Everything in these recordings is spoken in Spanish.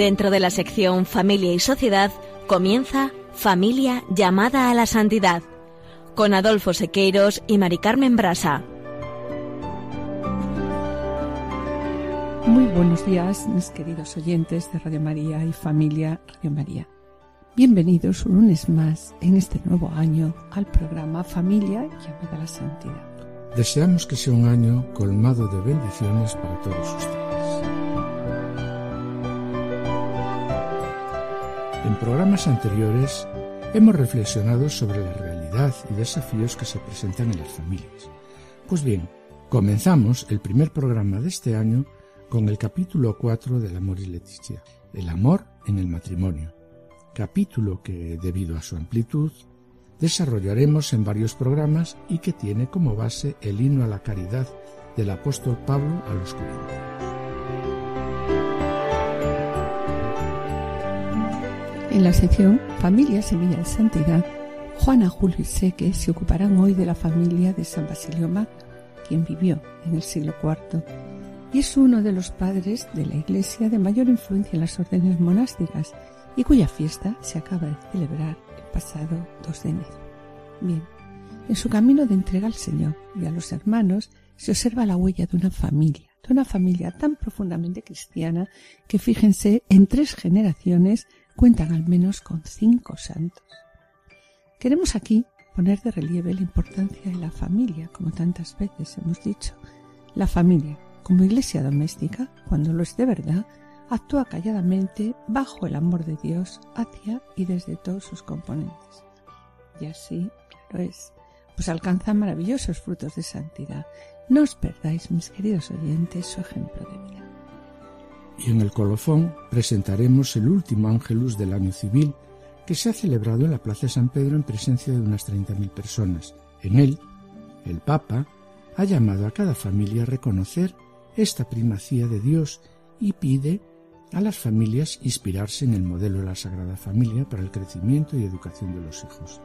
Dentro de la sección Familia y Sociedad comienza Familia llamada a la santidad con Adolfo Sequeiros y Mari Carmen Brasa. Muy buenos días, mis queridos oyentes de Radio María y familia Radio María. Bienvenidos un lunes más en este nuevo año al programa Familia llamada a la Santidad. Deseamos que sea un año colmado de bendiciones para todos ustedes. En programas anteriores hemos reflexionado sobre la realidad y desafíos que se presentan en las familias. Pues bien, comenzamos el primer programa de este año con el capítulo 4 del Amor y Leticia, el amor en el matrimonio, capítulo que, debido a su amplitud, desarrollaremos en varios programas y que tiene como base el himno a la caridad del apóstol Pablo a los Corintios. En la sección Familia Semilla de Santidad, Juana, Julio y Seque se ocuparán hoy de la familia de San Basilio Magno, quien vivió en el siglo IV y es uno de los padres de la Iglesia de mayor influencia en las órdenes monásticas y cuya fiesta se acaba de celebrar el pasado 2 de enero. Bien, en su camino de entrega al Señor y a los hermanos se observa la huella de una familia, de una familia tan profundamente cristiana que fíjense, en tres generaciones cuentan al menos con cinco santos. Queremos aquí poner de relieve la importancia de la familia, como tantas veces hemos dicho. La familia, como iglesia doméstica, cuando lo es de verdad, actúa calladamente bajo el amor de Dios hacia y desde todos sus componentes. Y así, claro es, pues alcanza maravillosos frutos de santidad. No os perdáis, mis queridos oyentes, su ejemplo de vida. Y en el colofón presentaremos el último ángelus del año civil que se ha celebrado en la Plaza de San Pedro en presencia de unas 30.000 personas. En él, el Papa ha llamado a cada familia a reconocer esta primacía de Dios y pide a las familias inspirarse en el modelo de la Sagrada Familia para el crecimiento y educación de los hijos.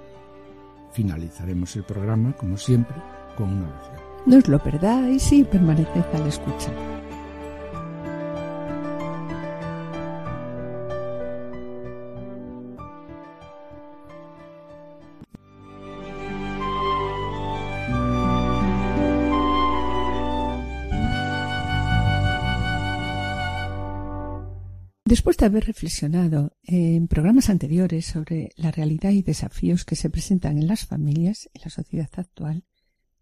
Finalizaremos el programa, como siempre, con una oración. No os lo perdáis y permaneced al escuchar. Después de haber reflexionado en programas anteriores sobre la realidad y desafíos que se presentan en las familias, en la sociedad actual,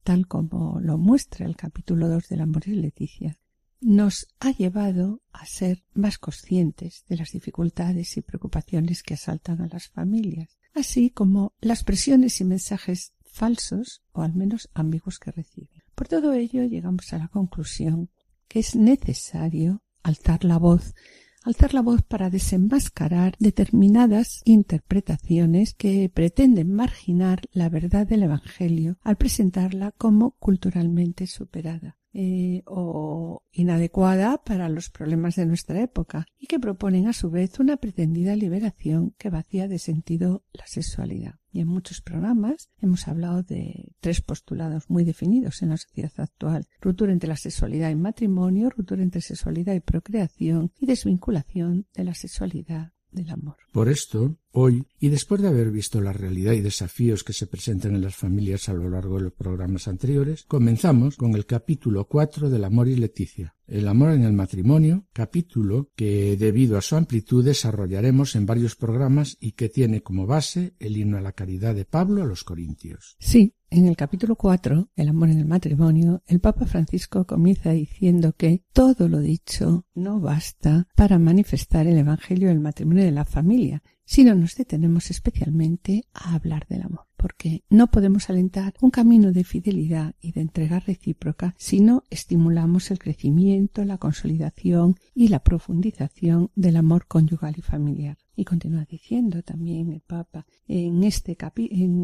tal como lo muestra el capítulo 2 del Amor y Leticia, nos ha llevado a ser más conscientes de las dificultades y preocupaciones que asaltan a las familias, así como las presiones y mensajes falsos o al menos ambiguos que reciben. Por todo ello llegamos a la conclusión que es necesario alzar la voz alzar la voz para desenmascarar determinadas interpretaciones que pretenden marginar la verdad del Evangelio al presentarla como culturalmente superada. Eh, o inadecuada para los problemas de nuestra época y que proponen a su vez una pretendida liberación que vacía de sentido la sexualidad. Y en muchos programas hemos hablado de tres postulados muy definidos en la sociedad actual. Ruptura entre la sexualidad y matrimonio, ruptura entre sexualidad y procreación y desvinculación de la sexualidad del amor. Por esto, hoy, y después de haber visto la realidad y desafíos que se presentan en las familias a lo largo de los programas anteriores, comenzamos con el capítulo 4 del Amor y Leticia, el amor en el matrimonio, capítulo que debido a su amplitud desarrollaremos en varios programas y que tiene como base el himno a la caridad de Pablo a los Corintios. Sí, en el capítulo 4, El amor en el matrimonio, el Papa Francisco comienza diciendo que todo lo dicho no basta para manifestar el Evangelio del matrimonio de la familia, sino nos detenemos especialmente a hablar del amor porque no podemos alentar un camino de fidelidad y de entrega recíproca si no estimulamos el crecimiento, la consolidación y la profundización del amor conyugal y familiar. Y continúa diciendo también el Papa en este,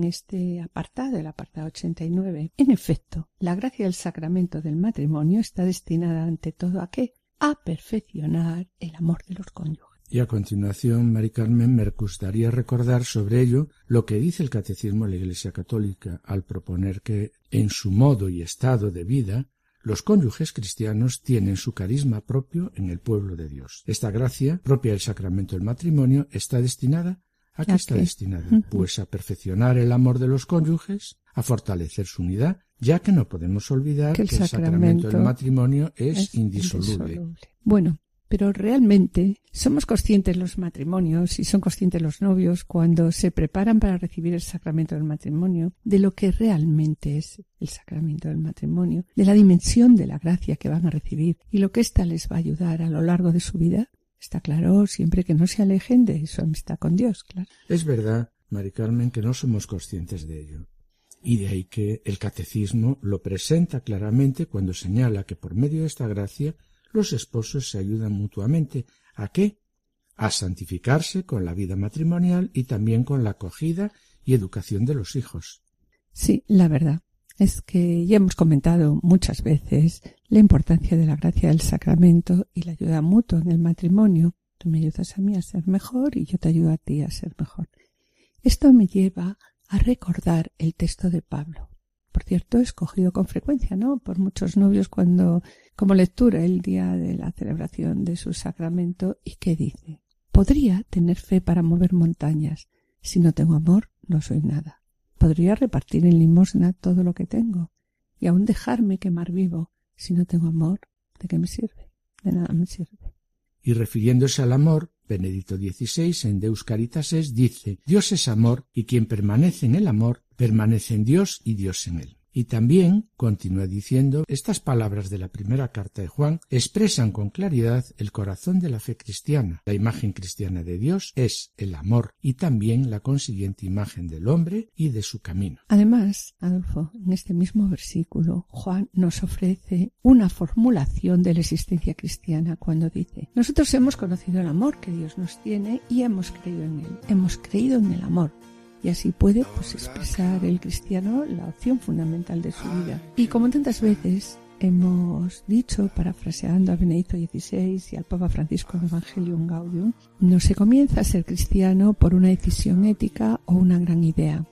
este apartado, el apartado 89, en efecto, la gracia del sacramento del matrimonio está destinada ante todo a qué? A perfeccionar el amor de los cónyuges. Y a continuación, Mari Carmen, me gustaría recordar sobre ello lo que dice el Catecismo de la Iglesia Católica al proponer que, en su modo y estado de vida, Los cónyuges cristianos tienen su carisma propio en el pueblo de Dios. Esta gracia, propia del sacramento del matrimonio, está destinada ¿A qué está destinada? Pues a perfeccionar el amor de los cónyuges, a fortalecer su unidad, ya que no podemos olvidar que el, sacramento, del matrimonio es, indisoluble. Bueno, pero realmente somos conscientes los matrimonios y son conscientes los novios cuando se preparan para recibir el sacramento del matrimonio de lo que realmente es el sacramento del matrimonio, de la dimensión de la gracia que van a recibir y lo que ésta les va a ayudar a lo largo de su vida. Está claro siempre que no se alejen de su amistad con Dios. Es verdad, Mari Carmen, que no somos conscientes de ello. Y de ahí que el catecismo lo presenta claramente cuando señala que por medio de esta gracia los esposos se ayudan mutuamente. ¿A qué? A santificarse con la vida matrimonial y también con la acogida y educación de los hijos. Sí, la verdad es que ya hemos comentado muchas veces la importancia de la gracia del sacramento y la ayuda mutua en el matrimonio. Tú me ayudas a mí a ser mejor y yo te ayudo a ti a ser mejor. Esto me lleva a recordar el texto de Pablo. Por cierto, escogido con frecuencia, ¿no? Por muchos novios cuando como lectura el día de la celebración de su sacramento y que dice Podría tener fe para mover montañas. Si no tengo amor, no soy nada. Podría repartir en limosna todo lo que tengo y aún dejarme quemar vivo. Si no tengo amor, ¿de qué me sirve? De nada me sirve. Y refiriéndose al amor, Benedicto XVI en Deus Caritases dice Dios es amor y quien permanece en el amor permanece en Dios y Dios en él. Y también, continúa diciendo, estas palabras de la primera carta de Juan expresan con claridad el corazón de la fe cristiana. La imagen cristiana de Dios es el amor y también la consiguiente imagen del hombre y de su camino. Además, Adolfo, en este mismo versículo, Juan nos ofrece una formulación de la existencia cristiana cuando dice, nosotros hemos conocido el amor que Dios nos tiene y hemos creído en él. Hemos creído en el amor y así puede pues expresar el cristiano la opción fundamental de su vida. Y como tantas veces hemos dicho, parafraseando a Benedicto XVI y al Papa Francisco en Evangelium Gaudium, no se comienza a ser cristiano por una decisión ética o una gran idea,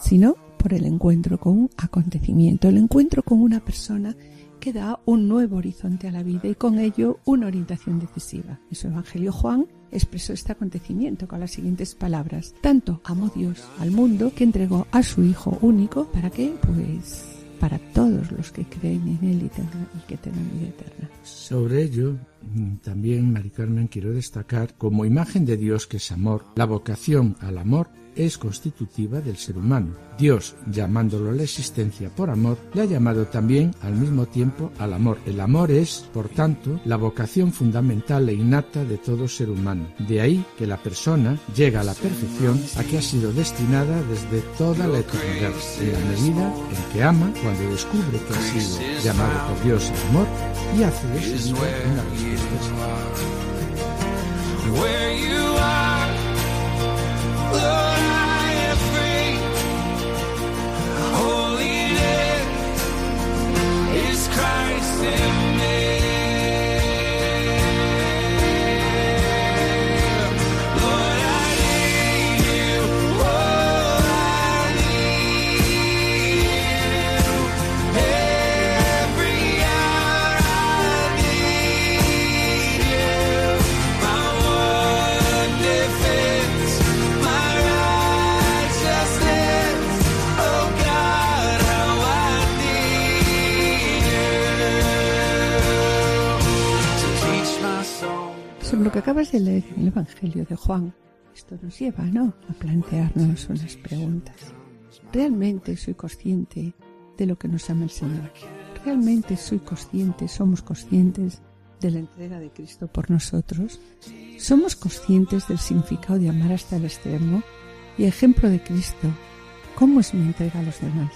sino por el encuentro con un acontecimiento, el encuentro con una persona que da un nuevo horizonte a la vida y con ello una orientación decisiva. En su Evangelio Juan expresó este acontecimiento con las siguientes palabras. Tanto amó Dios al mundo que entregó a su Hijo único para que, pues, para todos los que creen en Él y, que tengan vida eterna. Sobre ello, mm, también, Mari Carmen, quiero destacar como imagen de Dios que es amor, la vocación al amor es constitutiva del ser humano. Dios, llamándolo la existencia por amor, le ha llamado también al mismo tiempo al amor. El amor es, por tanto, la vocación fundamental e innata de todo ser humano. De ahí que la persona llega a la perfección a que ha sido destinada desde toda la eternidad, en la medida en que ama cuando descubre que ha sido llamado por Dios al amor y hace de su una respuesta. Lo Evangelio de Juan, esto nos lleva, ¿no?, a plantearnos unas preguntas. ¿Realmente soy consciente de lo que nos ama el Señor? ¿Realmente soy consciente, somos conscientes de la entrega de Cristo por nosotros? ¿Somos conscientes del significado de amar hasta el extremo? Y ejemplo de Cristo, ¿cómo es mi entrega a los demás?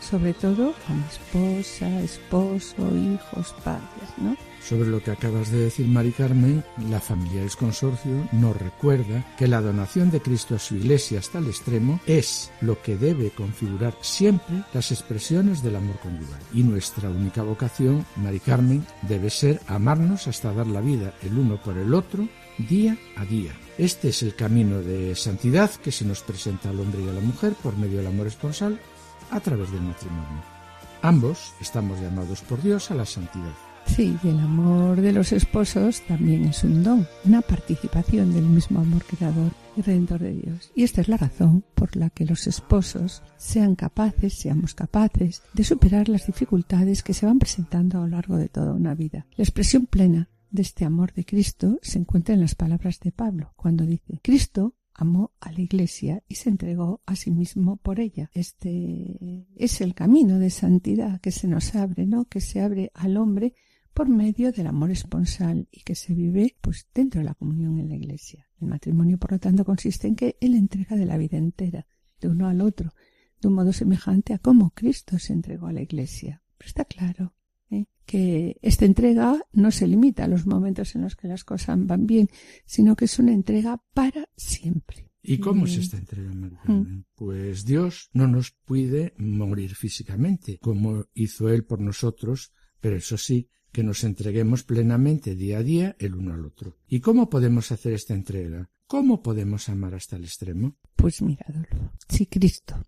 Sobre todo a mi esposa, esposo, hijos, padres, ¿no? Sobre lo que acabas de decir, Mari Carmen, la familia del consorcio nos recuerda que la donación de Cristo a su iglesia hasta el extremo es lo que debe configurar siempre las expresiones del amor conyugal. Y nuestra única vocación, Mari Carmen, debe ser amarnos hasta dar la vida el uno por el otro día a día. Este es el camino de santidad que se nos presenta al hombre y a la mujer por medio del amor esponsal a través del matrimonio. Ambos estamos llamados por Dios a la santidad. Sí, y el amor de los esposos también es un don, una participación del mismo amor creador y redentor de Dios. Y esta es la razón por la que los esposos sean capaces, seamos capaces de superar las dificultades que se van presentando a lo largo de toda una vida. La expresión plena de este amor de Cristo se encuentra en las palabras de Pablo, cuando dice, Cristo amó a la Iglesia y se entregó a sí mismo por ella. Este es el camino de santidad que se nos abre, ¿no? Que se abre al hombre por medio del amor esponsal y que se vive pues dentro de la comunión en la Iglesia. El matrimonio, por lo tanto, consiste en que él entrega de la vida entera, de uno al otro, de un modo semejante a cómo Cristo se entregó a la Iglesia. Pero está claro ¿eh? que esta entrega no se limita a los momentos en los que las cosas van bien, sino que es una entrega para siempre. ¿Y cómo es esta entrega. Pues Dios no nos puede morir físicamente, como hizo Él por nosotros, pero eso sí, que nos entreguemos plenamente día a día el uno al otro. ¿Y cómo podemos hacer esta entrega? ¿Cómo podemos amar hasta el extremo? Pues mira, si Cristo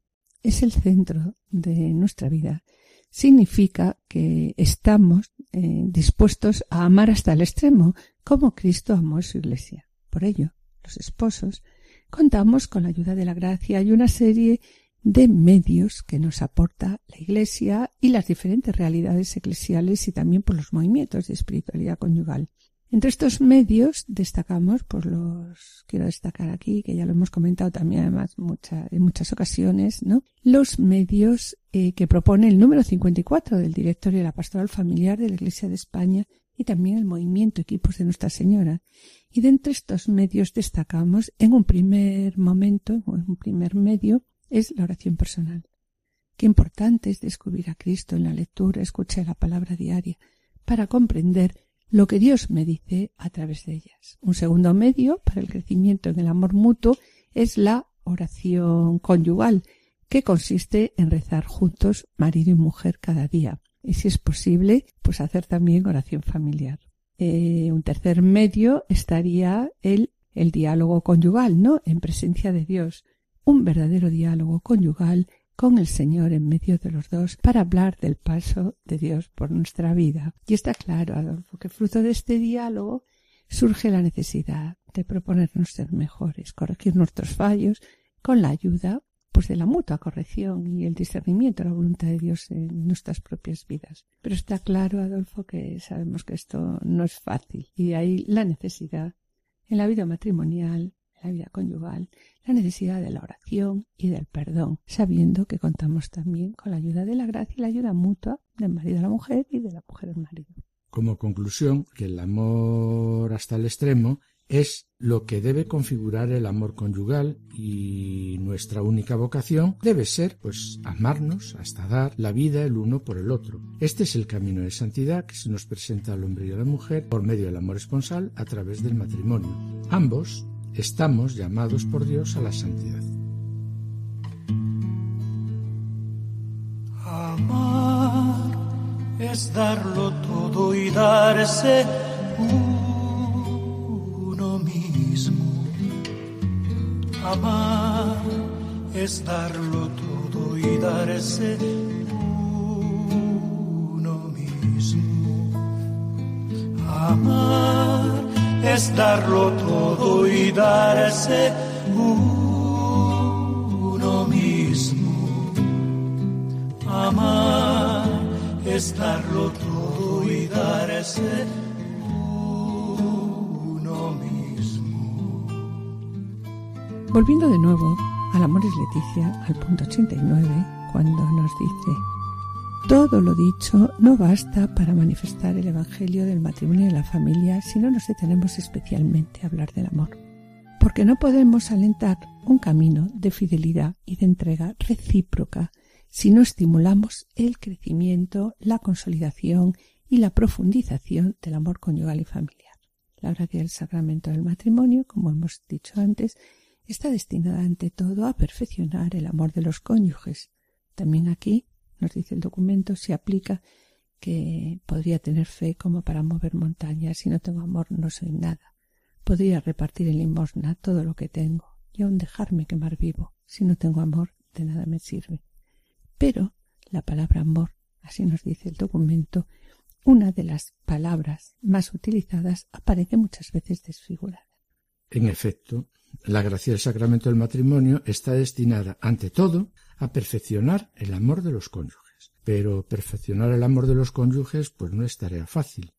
es el centro de nuestra vida, significa que estamos eh, dispuestos a amar hasta el extremo, como Cristo amó a su iglesia. Por ello, los esposos contamos con la ayuda de la gracia y una serie de medios que nos aporta la Iglesia y las diferentes realidades eclesiales y también por los movimientos de espiritualidad conyugal. Entre estos medios destacamos, pues los quiero destacar aquí, que ya lo hemos comentado también además en muchas ocasiones, ¿no? Los medios eh, que propone el número 54 del Directorio de la Pastoral Familiar de la Iglesia de España y también el movimiento Equipos de Nuestra Señora. Y de entre estos medios destacamos en un primer momento, en un primer medio, es la oración personal. Qué importante es descubrir a Cristo en la lectura, escuchar la palabra diaria, para comprender lo que Dios me dice a través de ellas. Un segundo medio para el crecimiento en el amor mutuo es la oración conyugal, que consiste en rezar juntos marido y mujer cada día. Y si es posible, pues hacer también oración familiar. Eh, un tercer medio estaría el, el diálogo conyugal, ¿no? En presencia de Dios un verdadero diálogo conyugal con el Señor en medio de los dos para hablar del paso de Dios por nuestra vida. Y está claro, Adolfo, que fruto de este diálogo surge la necesidad de proponernos ser mejores, corregir nuestros fallos con la ayuda pues de la mutua corrección y el discernimiento de la voluntad de Dios en nuestras propias vidas. Pero está claro, Adolfo, que sabemos que esto no es fácil y ahí la necesidad en la vida matrimonial la vida conyugal, la necesidad de la oración y del perdón, sabiendo que contamos también con la ayuda de la gracia y la ayuda mutua del marido a la mujer y de la mujer al marido. Como conclusión, que el amor hasta el extremo es lo que debe configurar el amor conyugal y nuestra única vocación debe ser, pues, amarnos hasta dar la vida el uno por el otro. Este es el camino de santidad que se nos presenta al hombre y a la mujer por medio del amor esponsal a través del matrimonio. Ambos estamos llamados por Dios a la santidad. Amar es darlo todo y darse uno mismo. Amar es darlo todo y darse es darlo todo y darse uno mismo. Amar es darlo todo y darse uno mismo. Volviendo de nuevo al Amores Leticia, al punto 89, cuando nos dice todo lo dicho no basta para manifestar el Evangelio del matrimonio y la familia si no nos detenemos especialmente a hablar del amor. Porque no podemos alentar un camino de fidelidad y de entrega recíproca si no estimulamos el crecimiento, la consolidación y la profundización del amor conyugal y familiar. La gracia del sacramento del matrimonio, como hemos dicho antes, está destinada ante todo a perfeccionar el amor de los cónyuges. También aquí nos dice el documento, se aplica que podría tener fe como para mover montañas. Si no tengo amor, no soy nada. Podría repartir en limosna todo lo que tengo y aun dejarme quemar vivo. Si no tengo amor, de nada me sirve. Pero la palabra amor así nos dice el documento, una de las palabras más utilizadas aparece muchas veces desfigurada. En efecto, la gracia del sacramento del matrimonio está destinada, ante todo, a perfeccionar el amor de los cónyuges. Pero perfeccionar el amor de los cónyuges pues no es tarea fácil.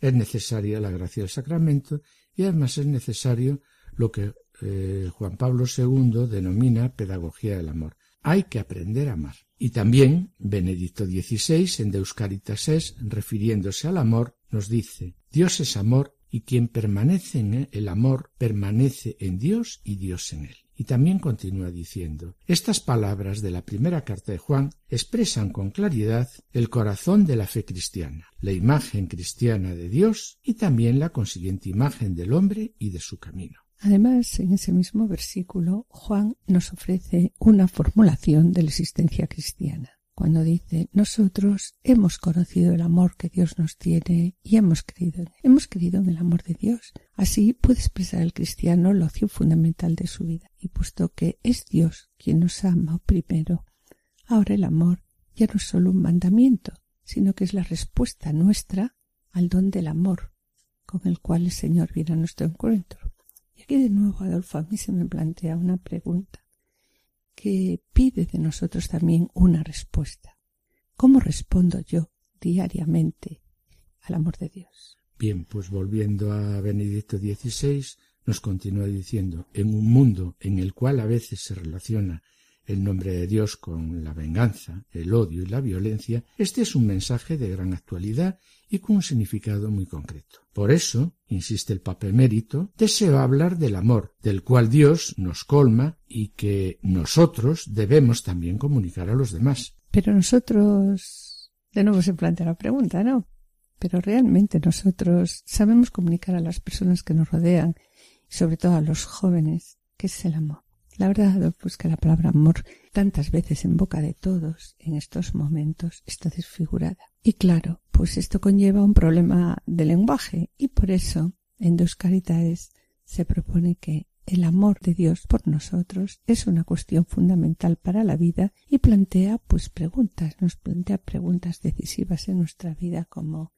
Es necesaria la gracia del sacramento y además es necesario lo que eh, Juan Pablo II denomina pedagogía del amor. Hay que aprender a amar. Y también Benedicto XVI en Deus Caritas es, refiriéndose al amor, nos dice, Dios es amor y quien permanece en el amor permanece en Dios y Dios en él. Y también continúa diciendo, estas palabras de la primera carta de Juan expresan con claridad el corazón de la fe cristiana, la imagen cristiana de Dios y también la consiguiente imagen del hombre y de su camino. Además, en ese mismo versículo, Juan nos ofrece una formulación de la existencia cristiana cuando dice nosotros hemos conocido el amor que Dios nos tiene y hemos creído en hemos creído en el amor de Dios. Así puede expresar el cristiano la opción fundamental de su vida. Y puesto que es Dios quien nos ama primero, ahora el amor ya no es solo un mandamiento, sino que es la respuesta nuestra al don del amor con el cual el Señor viene a nuestro encuentro. Y aquí de nuevo, Adolfo, a mí se me plantea una pregunta que pide de nosotros también una respuesta. ¿Cómo respondo yo diariamente al amor de Dios? Bien, pues volviendo a Benedicto XVI, nos continúa diciendo, en un mundo en el cual a veces se relaciona el nombre de Dios con la venganza, el odio y la violencia, este es un mensaje de gran actualidad y con un significado muy concreto. Por eso, insiste el Papa Emérito, deseo hablar del amor, del cual Dios nos colma y que nosotros debemos también comunicar a los demás. Pero nosotros, de nuevo se plantea la pregunta, ¿no? Pero realmente nosotros sabemos comunicar a las personas que nos rodean, y sobre todo a los jóvenes, qué es el amor. La verdad, pues que la palabra amor, tantas veces en boca de todos en estos momentos, está desfigurada. Y claro, pues esto conlleva un problema de lenguaje y por eso en Dos Caritaes se propone que el amor de Dios por nosotros es una cuestión fundamental para la vida y plantea pues preguntas, nos plantea preguntas decisivas en nuestra vida como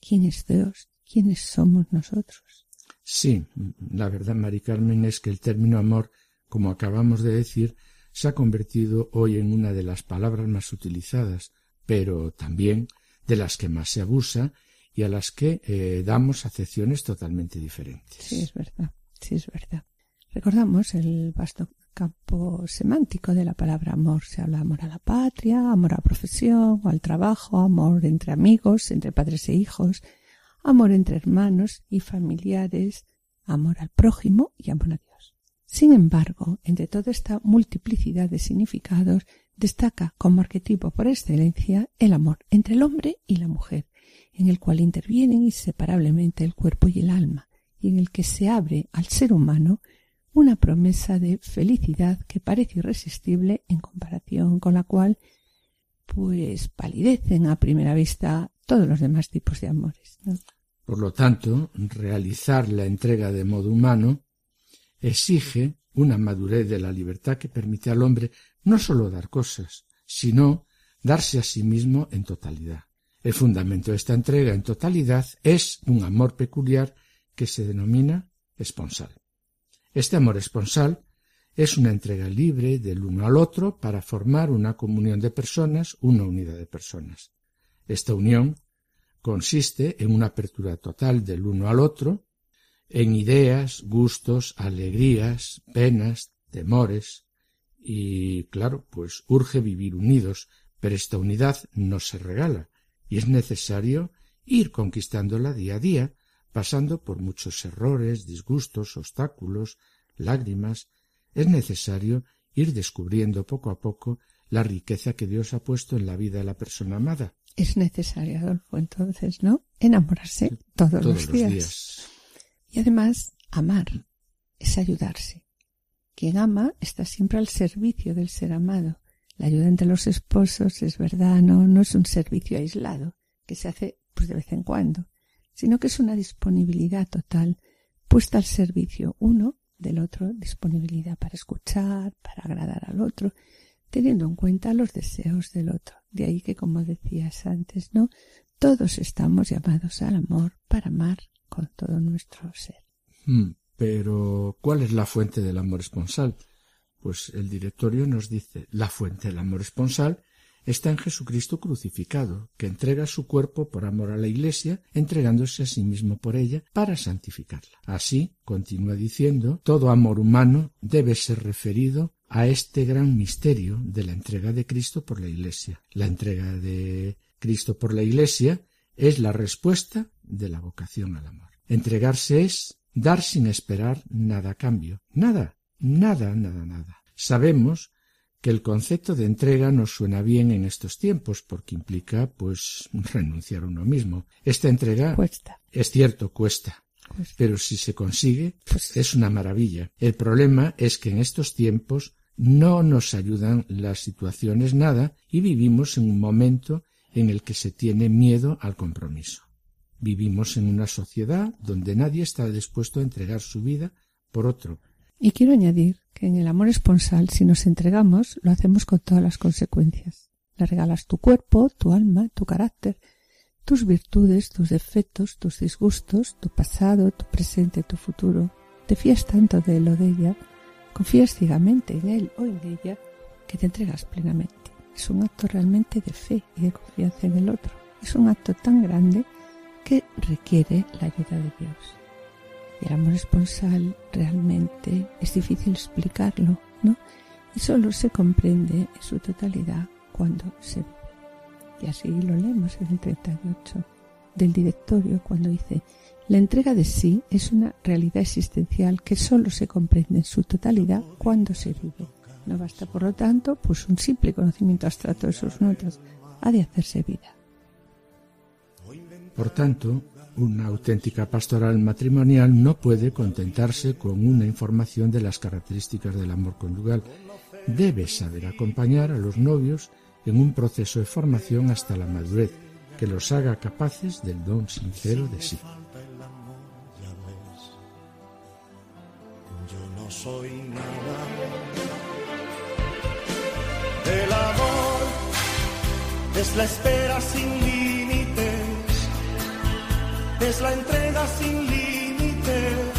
¿quién es Dios? ¿Quiénes somos nosotros? Sí, la verdad, Mari Carmen, es que el término amor como acabamos de decir, se ha convertido hoy en una de las palabras más utilizadas, pero también de las que más se abusa y a las que eh, damos acepciones totalmente diferentes. Sí, es verdad, sí, es verdad. Recordamos el vasto campo semántico de la palabra amor. Se habla amor a la patria, amor a la profesión o al trabajo, amor entre amigos, entre padres e hijos, amor entre hermanos y familiares, amor al prójimo y amor a. Sin embargo, entre toda esta multiplicidad de significados, destaca como arquetipo por excelencia el amor entre el hombre y la mujer, en el cual intervienen inseparablemente el cuerpo y el alma, y en el que se abre al ser humano una promesa de felicidad que parece irresistible en comparación con la cual pues palidecen a primera vista todos los demás tipos de amores. Por lo tanto, realizar la entrega de modo humano exige una madurez de la libertad que permite al hombre no sólo dar cosas, sino darse a sí mismo en totalidad. El fundamento de esta entrega en totalidad es un amor peculiar que se denomina esponsal. Este amor esponsal es una entrega libre del uno al otro para formar una comunión de personas, una unidad de personas. Esta unión consiste en una apertura total del uno al otro, en ideas, gustos, alegrías, penas, temores, y claro, pues urge vivir unidos, pero esta unidad no se regala, y es necesario ir conquistándola día a día, pasando por muchos errores, disgustos, obstáculos, lágrimas, es necesario ir descubriendo poco a poco la riqueza que Dios ha puesto en la vida de la persona amada. Es necesario, Adolfo, entonces, ¿no? Enamorarse todos, los días. Y además, amar es ayudarse. Quien ama está siempre al servicio del ser amado. La ayuda entre los esposos es verdad, no, no es un servicio aislado que se hace pues de vez en cuando, sino que es una disponibilidad total puesta al servicio uno del otro, disponibilidad para escuchar, para agradar al otro, teniendo en cuenta los deseos del otro. De ahí que, como decías antes, ¿no? Todos estamos llamados al amor para amar con todo nuestro ser. Hmm, pero, ¿cuál es la fuente del amor esponsal? Pues el directorio nos dice, la fuente del amor esponsal está en Jesucristo crucificado, que entrega su cuerpo por amor a la Iglesia, entregándose a sí mismo por ella para santificarla. Así, continúa diciendo, todo amor humano debe ser referido a este gran misterio de la entrega de Cristo por la Iglesia. La entrega de Cristo por la Iglesia es la respuesta de la vocación al amor. Entregarse es dar sin esperar nada a cambio. Nada, nada, nada, nada. Sabemos que el concepto de entrega nos suena bien en estos tiempos porque implica pues renunciar a uno mismo. Esta entrega cuesta. Es cierto, cuesta. Pero si se consigue, pues es una maravilla. El problema es que en estos tiempos no nos ayudan las situaciones nada y vivimos en un momento en el que se tiene miedo al compromiso. Vivimos en una sociedad donde nadie está dispuesto a entregar su vida por otro, y quiero añadir que en el amor esponsal, si nos entregamos, lo hacemos con todas las consecuencias. Le regalas tu cuerpo, tu alma, tu carácter, tus virtudes, tus defectos, tus disgustos, tu pasado, tu presente, tu futuro. Te fías tanto de él o de ella, confías ciegamente en él o en ella, que te entregas plenamente. Es un acto realmente de fe y de confianza en el otro. Es un acto tan grande que requiere la ayuda de Dios el amor esponsal realmente es difícil explicarlo, ¿no? Y solo se comprende en su totalidad cuando se vive. Y así lo leemos en el 38 del directorio cuando dice, la entrega de sí es una realidad existencial que solo se comprende en su totalidad cuando se vive. No basta, por lo tanto, pues un simple conocimiento abstracto de sus notas, ha de hacerse vida. Por tanto, una auténtica pastoral matrimonial no puede contentarse con una información de las características del amor conyugal. Debe saber acompañar a los novios en un proceso de formación hasta la madurez que los haga capaces del don sincero de sí. Yo no soy nada. Es la espera sin es la entrega sin límites.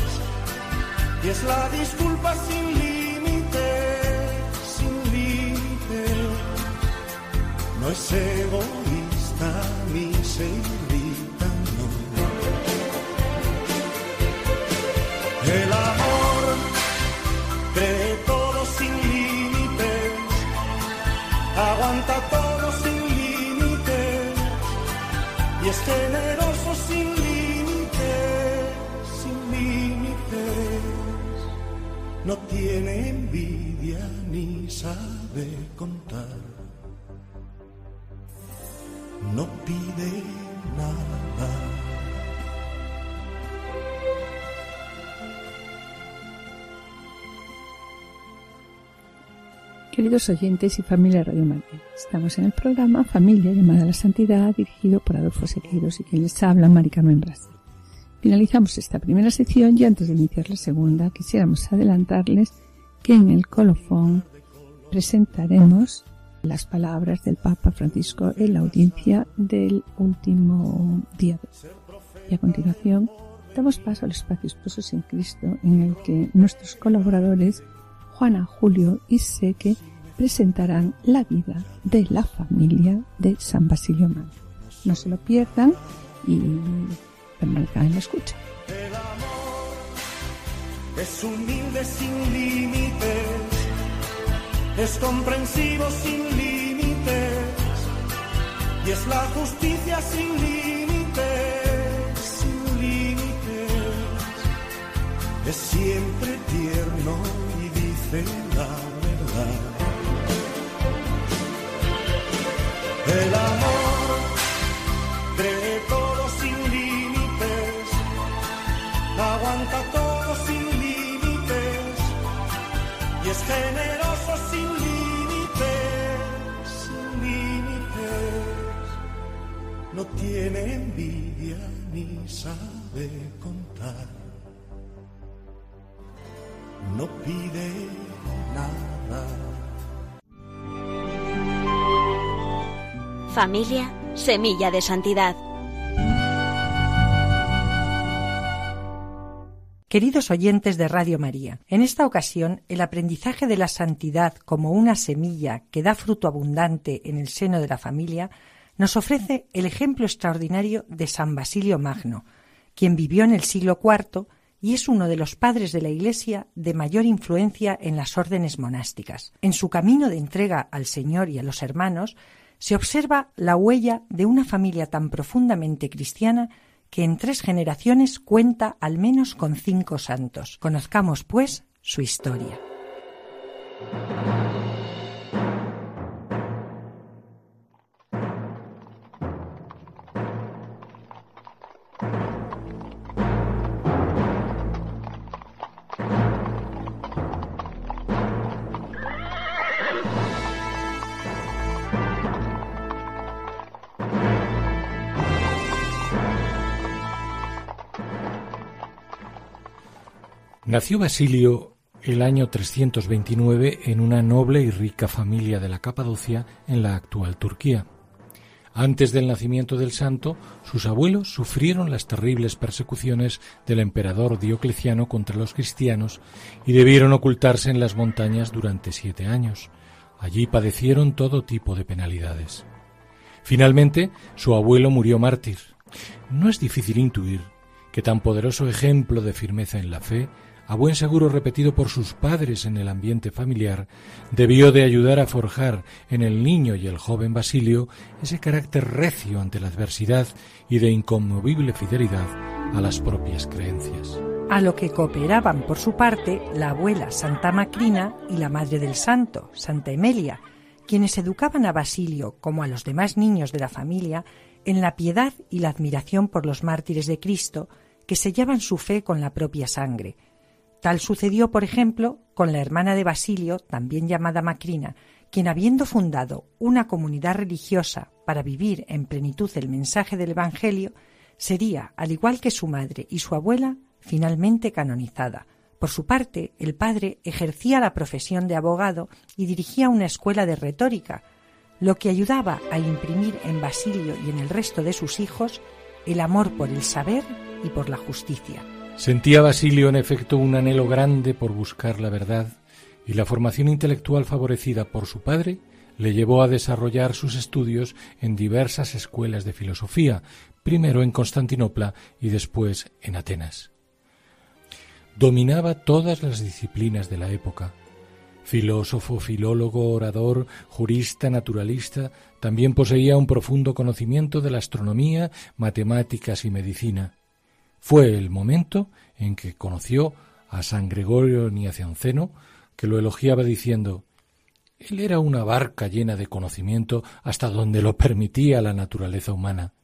Y es la disculpa sin límites, sin límites. No es egoísta ni servita, y es generoso sin límites. no tiene envidia ni sabe contar. Queridos oyentes y familia Radio María, estamos en el programa Familia llamada a la Santidad, dirigido por Adolfo Sequeiros y quien les habla, Mari Carmen. Finalizamos esta primera sección y antes de iniciar la segunda quisiéramos adelantarles que en el colofón presentaremos las palabras del Papa Francisco en la audiencia del último día. Y a continuación damos paso al espacio Esposos en Cristo en el que nuestros colaboradores Juana, Julio y Seque presentarán la vida de la familia de San Basilio Mano. No se lo pierdan y permanezcan en la escucha. El amor es humilde sin límites, es comprensivo sin límites, y es la justicia sin límites, sin límites, es siempre tierno la verdad. El amor cree todo sin límites, aguanta todo sin límites y es generoso sin límites, sin límites. No tiene envidia ni sabe contar. Familia, semilla de santidad. Queridos oyentes de Radio María, en esta ocasión el aprendizaje de la santidad como una semilla que da fruto abundante en el seno de la familia nos ofrece el ejemplo extraordinario de San Basilio Magno, quien vivió en el siglo IV y es uno de los padres de la Iglesia de mayor influencia en las órdenes monásticas. En su camino de entrega al Señor y a los hermanos se observa la huella de una familia tan profundamente cristiana que en tres generaciones cuenta al menos con cinco santos. Conozcamos, pues, su historia. Nació Basilio el año 329 en una noble y rica familia de la Capadocia en la actual Turquía. Antes del nacimiento del santo, sus abuelos sufrieron las terribles persecuciones del emperador Diocleciano contra los cristianos y debieron ocultarse en las montañas durante siete años. Allí padecieron todo tipo de penalidades. Finalmente, su abuelo murió mártir. No es difícil intuir que tan poderoso ejemplo de firmeza en la fe a buen seguro repetido por sus padres en el ambiente familiar, debió de ayudar a forjar en el niño y el joven Basilio ese carácter recio ante la adversidad y de inconmovible fidelidad a las propias creencias. A lo que cooperaban por su parte la abuela Santa Macrina y la madre del santo, Santa Emelia, quienes educaban a Basilio, como a los demás niños de la familia, en la piedad y la admiración por los mártires de Cristo, que sellaban su fe con la propia sangre, Tal sucedió, por ejemplo, con la hermana de Basilio, también llamada Macrina, quien habiendo fundado una comunidad religiosa para vivir en plenitud el mensaje del Evangelio, sería, al igual que su madre y su abuela, finalmente canonizada. Por su parte, el padre ejercía la profesión de abogado y dirigía una escuela de retórica, lo que ayudaba a imprimir en Basilio y en el resto de sus hijos el amor por el saber y por la justicia. Sentía Basilio en efecto un anhelo grande por buscar la verdad y la formación intelectual favorecida por su padre le llevó a desarrollar sus estudios en diversas escuelas de filosofía, primero en Constantinopla y después en Atenas. Dominaba todas las disciplinas de la época. Filósofo, filólogo, orador, jurista, naturalista, también poseía un profundo conocimiento de la astronomía, matemáticas y medicina. Fue el momento en que conoció a San Gregorio Niacianceno, que lo elogiaba diciendo Él era una barca llena de conocimiento hasta donde lo permitía la naturaleza humana.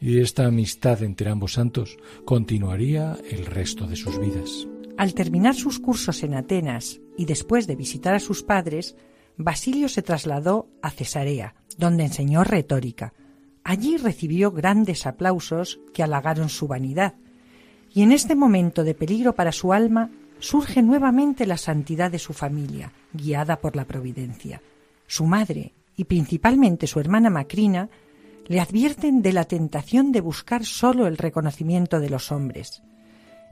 Y esta amistad entre ambos santos continuaría el resto de sus vidas. Al terminar sus cursos en Atenas y después de visitar a sus padres, Basilio se trasladó a Cesarea, donde enseñó retórica, Allí recibió grandes aplausos que halagaron su vanidad, y en este momento de peligro para su alma surge nuevamente la santidad de su familia, guiada por la providencia. Su madre, y principalmente su hermana Macrina, le advierten de la tentación de buscar solo el reconocimiento de los hombres.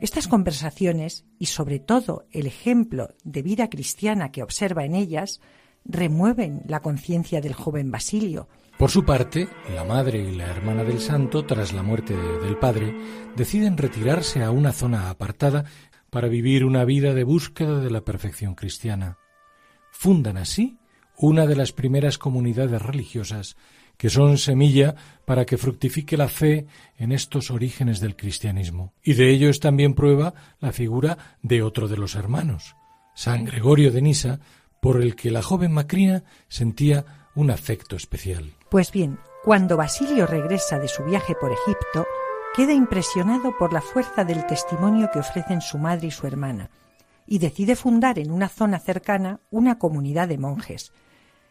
Estas conversaciones, y sobre todo el ejemplo de vida cristiana que observa en ellas, remueven la conciencia del joven Basilio, por su parte, la madre y la hermana del santo, tras la muerte del padre, deciden retirarse a una zona apartada para vivir una vida de búsqueda de la perfección cristiana. Fundan así una de las primeras comunidades religiosas que son semilla para que fructifique la fe en estos orígenes del cristianismo. Y de ello es también prueba la figura de otro de los hermanos, San Gregorio de Nisa, por el que la joven Macrina sentía un afecto especial. Pues bien, cuando Basilio regresa de su viaje por Egipto, queda impresionado por la fuerza del testimonio que ofrecen su madre y su hermana, y decide fundar en una zona cercana una comunidad de monjes.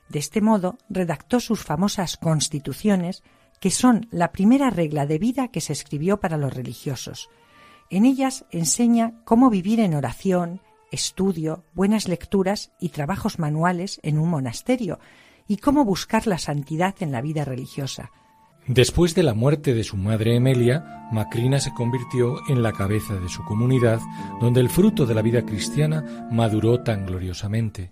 De este modo, redactó sus famosas constituciones, que son la primera regla de vida que se escribió para los religiosos. En ellas enseña cómo vivir en oración, estudio, buenas lecturas y trabajos manuales en un monasterio, y cómo buscar la santidad en la vida religiosa. Después de la muerte de su madre Emelia, Macrina se convirtió en la cabeza de su comunidad, donde el fruto de la vida cristiana maduró tan gloriosamente.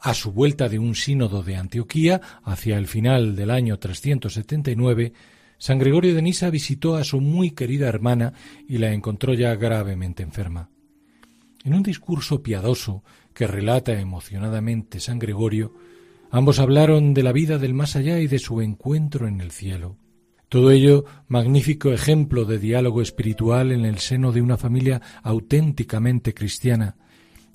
A su vuelta de un sínodo de Antioquía, hacia el final del año 379, San Gregorio de Nisa visitó a su muy querida hermana y la encontró ya gravemente enferma. En un discurso piadoso que relata emocionadamente San Gregorio, ambos hablaron de la vida del más allá y de su encuentro en el cielo. Todo ello magnífico ejemplo de diálogo espiritual en el seno de una familia auténticamente cristiana,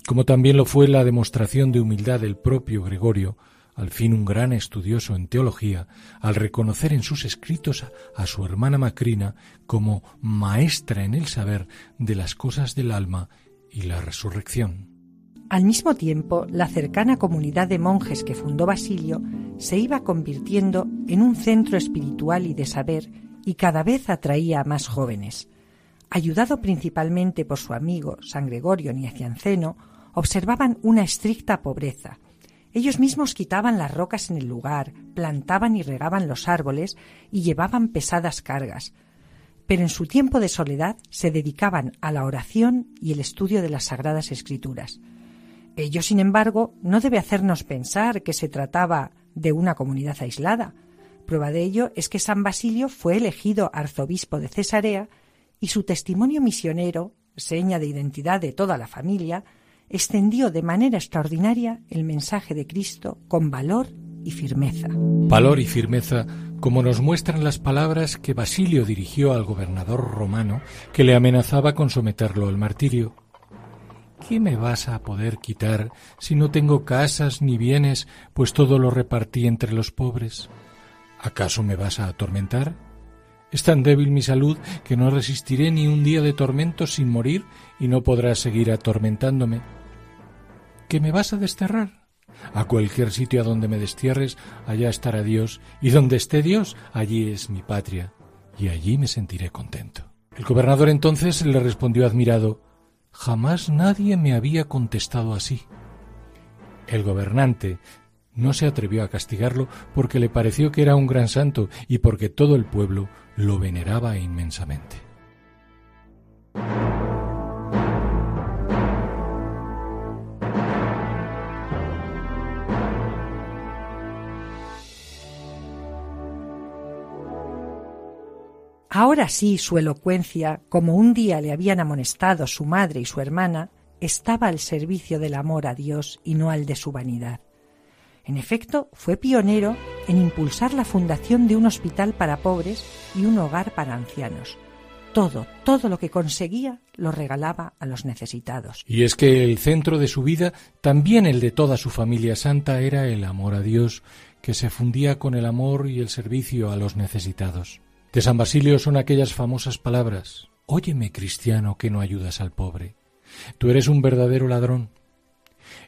como también lo fue la demostración de humildad del propio Gregorio, al fin un gran estudioso en teología, al reconocer en sus escritos a, su hermana Macrina como maestra en el saber de las cosas del alma y la resurrección. Al mismo tiempo, la cercana comunidad de monjes que fundó Basilio se iba convirtiendo en un centro espiritual y de saber y cada vez atraía a más jóvenes. Ayudado principalmente por su amigo San Gregorio Niacianceno, observaban una estricta pobreza, ellos mismos quitaban las rocas en el lugar, plantaban y regaban los árboles y llevaban pesadas cargas. Pero en su tiempo de soledad se dedicaban a la oración y el estudio de las sagradas escrituras. Ello, sin embargo, no debe hacernos pensar que se trataba de una comunidad aislada. Prueba de ello es que San Basilio fue elegido arzobispo de Cesarea y su testimonio misionero, seña de identidad de toda la familia, extendió de manera extraordinaria el mensaje de Cristo con valor y firmeza. Valor y firmeza como nos muestran las palabras que Basilio dirigió al gobernador romano que le amenazaba con someterlo al martirio. ¿Qué me vas a poder quitar si no tengo casas ni bienes, pues todo lo repartí entre los pobres? ¿Acaso me vas a atormentar? Es tan débil mi salud que no resistiré ni un día de tormento sin morir y no podrás seguir atormentándome que me vas a desterrar. A cualquier sitio a donde me destierres, allá estará Dios, y donde esté Dios, allí es mi patria, y allí me sentiré contento. El gobernador entonces le respondió admirado, Jamás nadie me había contestado así. El gobernante no se atrevió a castigarlo porque le pareció que era un gran santo y porque todo el pueblo lo veneraba inmensamente. Ahora sí su elocuencia, como un día le habían amonestado su madre y su hermana, estaba al servicio del amor a Dios y no al de su vanidad. En efecto, fue pionero en impulsar la fundación de un hospital para pobres y un hogar para ancianos. Todo, todo lo que conseguía lo regalaba a los necesitados. Y es que el centro de su vida, también el de toda su familia santa, era el amor a Dios, que se fundía con el amor y el servicio a los necesitados. De San Basilio son aquellas famosas palabras Óyeme, cristiano, que no ayudas al pobre. Tú eres un verdadero ladrón.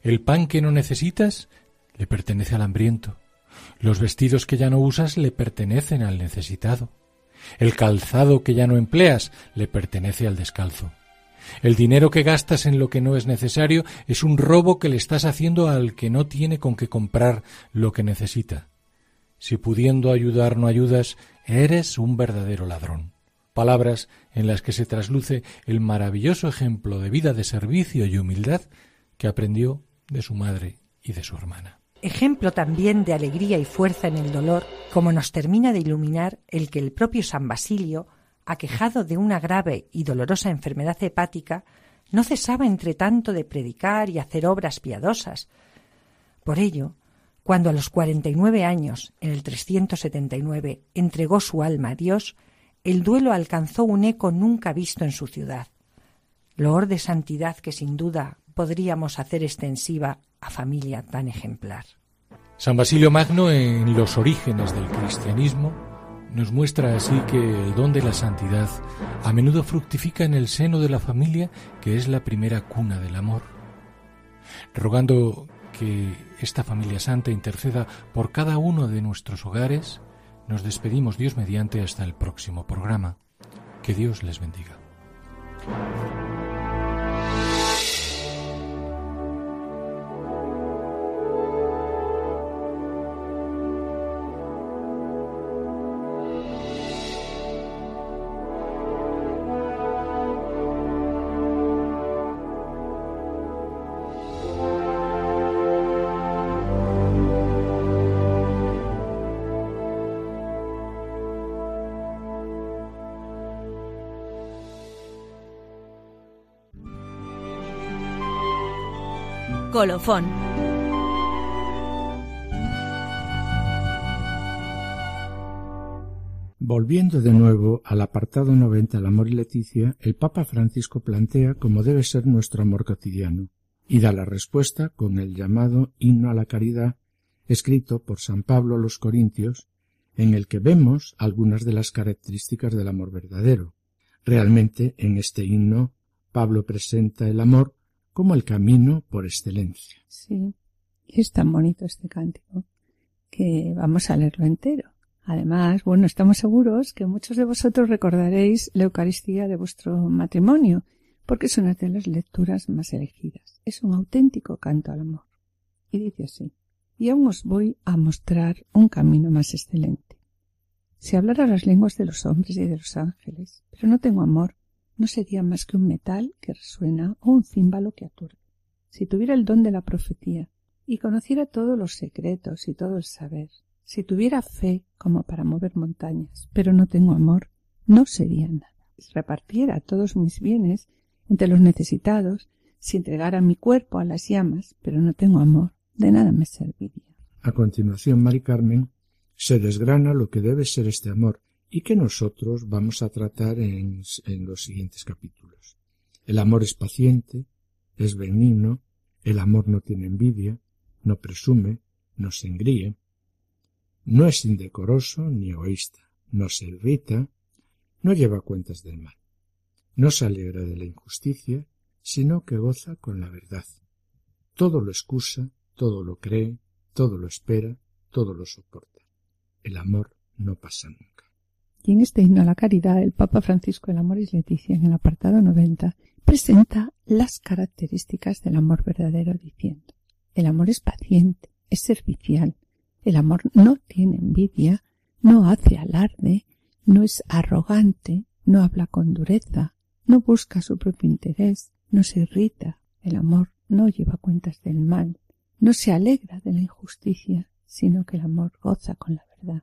El pan que no necesitas le pertenece al hambriento. Los vestidos que ya no usas le pertenecen al necesitado. El calzado que ya no empleas le pertenece al descalzo. El dinero que gastas en lo que no es necesario es un robo que le estás haciendo al que no tiene con qué comprar lo que necesita. Si pudiendo ayudar no ayudas, eres un verdadero ladrón. Palabras en las que se trasluce el maravilloso ejemplo de vida de servicio y humildad que aprendió de su madre y de su hermana. Ejemplo también de alegría y fuerza en el dolor, como nos termina de iluminar el que el propio San Basilio, aquejado de una grave y dolorosa enfermedad hepática, no cesaba entre tanto de predicar y hacer obras piadosas. Por ello, cuando a los 49 años, en el 379, entregó su alma a Dios, el duelo alcanzó un eco nunca visto en su ciudad. Loor de santidad que sin duda podríamos hacer extensiva a familia tan ejemplar. San Basilio Magno, en los orígenes del cristianismo, nos muestra así que el don de la santidad a menudo fructifica en el seno de la familia, que es la primera cuna del amor. Rogando que esta familia santa interceda por cada uno de nuestros hogares, nos despedimos Dios mediante hasta el próximo programa. Que Dios les bendiga. Colofón. Volviendo de nuevo al apartado 90 El amor y Leticia, el Papa Francisco plantea cómo debe ser nuestro amor cotidiano y da la respuesta con el llamado himno a la caridad escrito por San Pablo a los Corintios, en el que vemos algunas de las características del amor verdadero. Realmente, en este himno, Pablo presenta el amor como el camino por excelencia. Sí, es tan bonito este cántico que vamos a leerlo entero. Además, bueno, estamos seguros que muchos de vosotros recordaréis la Eucaristía de vuestro matrimonio, porque es una de las lecturas más elegidas. Es un auténtico canto al amor. Y dice así, y aún os voy a mostrar un camino más excelente. Si hablara las lenguas de los hombres y de los ángeles, pero no tengo amor, no sería más que un metal que resuena o un címbalo que aturde. Si tuviera el don de la profecía y conociera todos los secretos y todo el saber, si tuviera fe como para mover montañas, pero no tengo amor, no sería nada. Si repartiera todos mis bienes entre los necesitados, si entregara mi cuerpo a las llamas, pero no tengo amor, de nada me serviría. A continuación, Mari Carmen se desgrana lo que debe ser este amor y que nosotros vamos a tratar en, en los siguientes capítulos. El amor es paciente, es benigno, el amor no tiene envidia, no presume, no se engríe, no es indecoroso ni egoísta, no se irrita, no lleva cuentas del mal, no se alegra de la injusticia, sino que goza con la verdad. Todo lo excusa, todo lo cree, todo lo espera, todo lo soporta. El amor no pasa nunca. Y en este himno a la caridad, el Papa Francisco el Amor y Leticia, en el apartado 90, presenta las características del amor verdadero diciendo, el amor es paciente, es servicial, el amor no tiene envidia, no hace alarde, no es arrogante, no habla con dureza, no busca su propio interés, no se irrita. El amor no lleva cuentas del mal, no se alegra de la injusticia, sino que el amor goza con la verdad.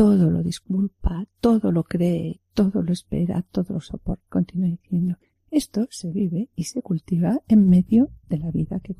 Todo lo disculpa, todo lo cree, todo lo espera, todo lo soporta. Continúa diciendo, esto se vive y se cultiva en medio de la vida que,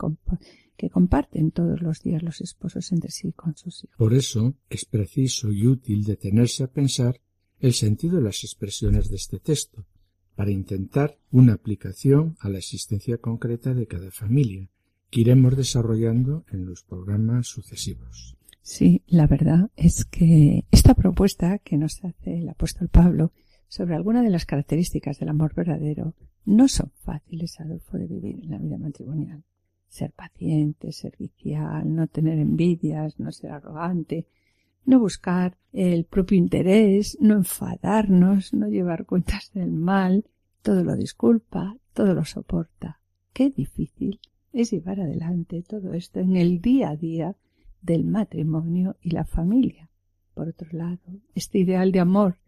comparten todos los días los esposos entre sí con sus hijos. Por eso es preciso y útil detenerse a pensar el sentido de las expresiones de este texto, para intentar una aplicación a la existencia concreta de cada familia, que iremos desarrollando en los programas sucesivos. Sí, la verdad es que esta propuesta que nos hace el apóstol Pablo sobre alguna de las características del amor verdadero no son fáciles, Adolfo, de vivir en la vida matrimonial. Ser paciente, servicial, no tener envidias, no ser arrogante, no buscar el propio interés, no enfadarnos, no llevar cuentas del mal, todo lo disculpa, todo lo soporta. Qué difícil es llevar adelante todo esto en el día a día del matrimonio y la familia. Por otro lado, este ideal de amor